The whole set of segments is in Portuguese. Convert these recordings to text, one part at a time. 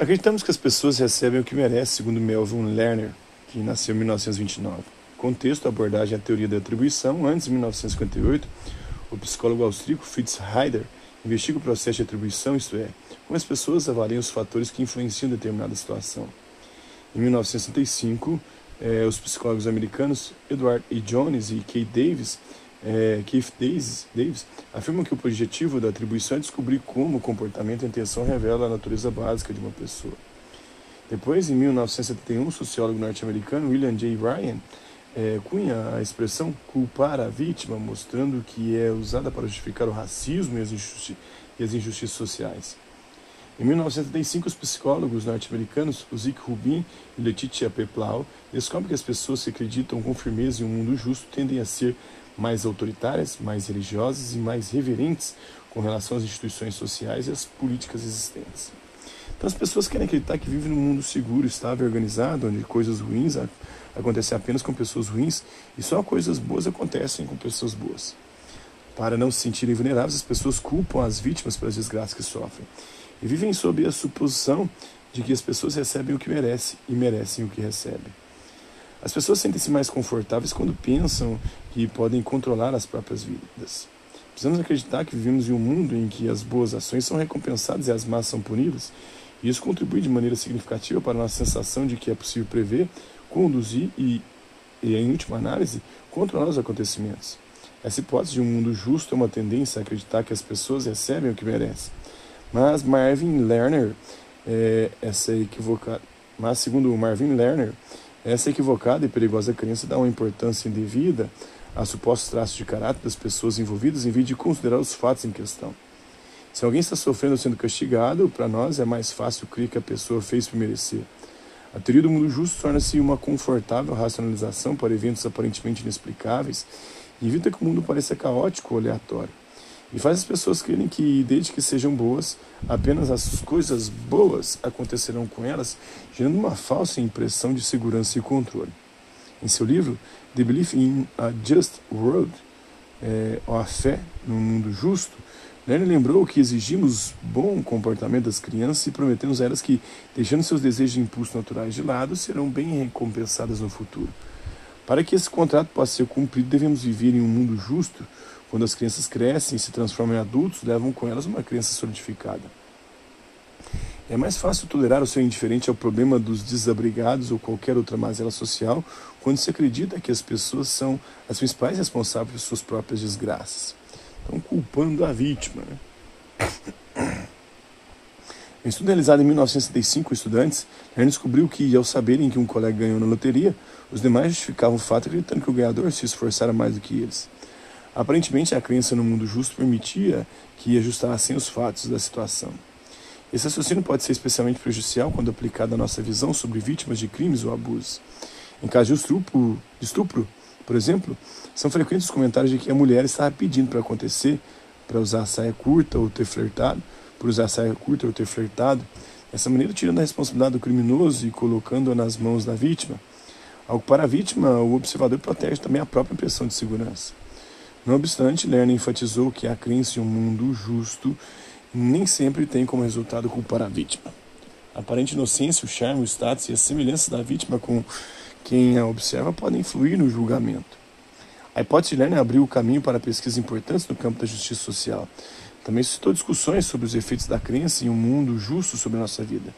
Acreditamos que as pessoas recebem o que merecem, segundo Melvin Lerner, que nasceu em 1929. Contexto, abordagem à teoria da atribuição. Antes de 1958, o psicólogo austríaco Fritz Heider investiga o processo de atribuição, isto é, como as pessoas avaliam os fatores que influenciam determinada situação. Em 1965, eh, os psicólogos americanos Edward E. Jones e Keith Davis, eh, Keith Davis, Davis afirmam que o objetivo da atribuição é descobrir como o comportamento e a intenção revela a natureza básica de uma pessoa. Depois, em 1971, o sociólogo norte-americano William J. Ryan é, cunha a expressão culpar a vítima, mostrando que é usada para justificar o racismo e as, injusti e as injustiças sociais. Em 1975, os psicólogos norte-americanos Uzik Rubin e Letitia Peplau descobrem que as pessoas que acreditam com firmeza em um mundo justo tendem a ser mais autoritárias, mais religiosas e mais reverentes com relação às instituições sociais e às políticas existentes. Então as pessoas querem acreditar que vivem num mundo seguro, estável, organizado, onde coisas ruins acontecem apenas com pessoas ruins e só coisas boas acontecem com pessoas boas. Para não se sentirem vulneráveis, as pessoas culpam as vítimas pelas desgraças que sofrem e vivem sob a suposição de que as pessoas recebem o que merecem e merecem o que recebem. As pessoas sentem-se mais confortáveis quando pensam que podem controlar as próprias vidas. Precisamos acreditar que vivemos em um mundo em que as boas ações são recompensadas e as más são punidas e isso contribui de maneira significativa para a nossa sensação de que é possível prever, conduzir e, e em última análise, controlar os acontecimentos. Essa hipótese de um mundo justo é uma tendência a acreditar que as pessoas recebem o que merecem. Mas Marvin Lerner, é, essa equivocada. Mas segundo Marvin Lerner, essa equivocada e perigosa crença dá uma importância indevida a supostos traços de caráter das pessoas envolvidas em vez de considerar os fatos em questão. Se alguém está sofrendo ou sendo castigado, para nós é mais fácil crer que a pessoa fez por merecer. A teoria do mundo justo torna-se uma confortável racionalização para eventos aparentemente inexplicáveis e evita que o mundo pareça caótico ou aleatório. E faz as pessoas crerem que, desde que sejam boas, apenas as coisas boas acontecerão com elas, gerando uma falsa impressão de segurança e controle. Em seu livro, The Belief in a Just World, é, ou a fé no mundo justo, Lerner lembrou que exigimos bom comportamento das crianças e prometemos a elas que, deixando seus desejos e impulsos naturais de lado, serão bem recompensadas no futuro. Para que esse contrato possa ser cumprido, devemos viver em um mundo justo. Quando as crianças crescem e se transformam em adultos, levam com elas uma crença solidificada. É mais fácil tolerar o ser indiferente ao problema dos desabrigados ou qualquer outra mazela social quando se acredita que as pessoas são as principais responsáveis por suas próprias desgraças. Estão culpando a vítima. Né? Em estudo realizado em 1965 com estudantes, Lerner descobriu que, ao saberem que um colega ganhou na loteria, os demais justificavam o fato acreditando que o ganhador se esforçara mais do que eles. Aparentemente, a crença no mundo justo permitia que ajustassem os fatos da situação. Esse raciocínio pode ser especialmente prejudicial quando aplicado à nossa visão sobre vítimas de crimes ou abusos. Em caso de estupro, de estupro por exemplo, são frequentes os comentários de que a mulher estava pedindo para acontecer, para usar saia curta ou ter flertado, por usar saia curta ou ter flertado, dessa maneira tirando a responsabilidade do criminoso e colocando-a nas mãos da vítima. Ao para a vítima, o observador protege também a própria impressão de segurança. Não obstante, Lerner enfatizou que a crença em um mundo justo nem sempre tem como resultado culpar a vítima. A aparente inocência, o charme, o status e a semelhança da vítima com quem a observa podem influir no julgamento. A hipótese de Lerner abriu o caminho para pesquisas importantes no campo da justiça social. Também suscitou discussões sobre os efeitos da crença em um mundo justo sobre a nossa vida.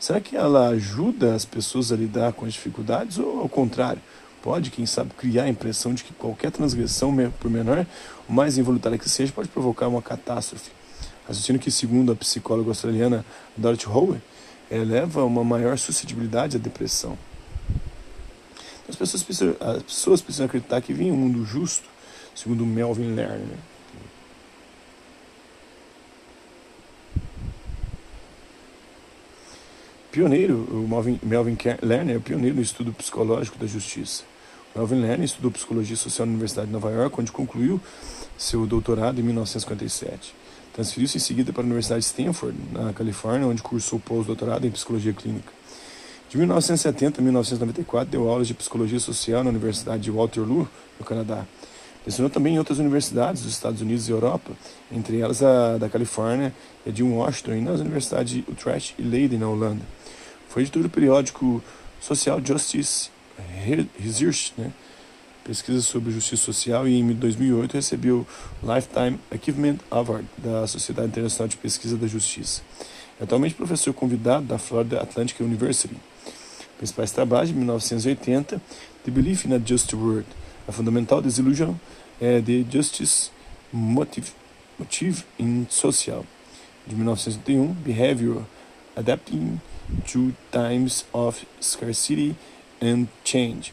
Será que ela ajuda as pessoas a lidar com as dificuldades ou, ao contrário, pode, quem sabe, criar a impressão de que qualquer transgressão, por menor ou mais involuntária que seja, pode provocar uma catástrofe? Raciocínio que, segundo a psicóloga australiana Dorothy Howe, eleva uma maior suscetibilidade à depressão. As pessoas precisam, as pessoas precisam acreditar que vem um mundo justo, segundo Melvin Lerner. Pioneiro, o Melvin, Melvin Lerner é pioneiro no estudo psicológico da justiça. Melvin Lerner estudou psicologia social na Universidade de Nova York, onde concluiu seu doutorado em 1957. Transferiu-se em seguida para a Universidade de Stanford, na Califórnia, onde cursou pós-doutorado em psicologia clínica. De 1970 a 1994, deu aulas de psicologia social na Universidade de Waterloo, no Canadá. Lecionou também em outras universidades dos Estados Unidos e Europa, entre elas a da Califórnia a de Washington, e nas universidades de Utrecht e Leiden, na Holanda. Foi editor do periódico Social Justice Research, né? pesquisa sobre justiça social, e em 2008 recebeu Lifetime Achievement Award da Sociedade Internacional de Pesquisa da Justiça. É atualmente professor convidado da Florida Atlantic University. Principais trabalhos de 1980, The Belief in a Just World, a fundamental desillusion é The Justice Motive, Motive in Social, de 1981, Behavior Adapting to Times of Scarcity and Change,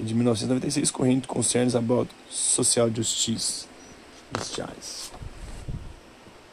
de 1996, Corrente Concerns About Social Justice. Justice.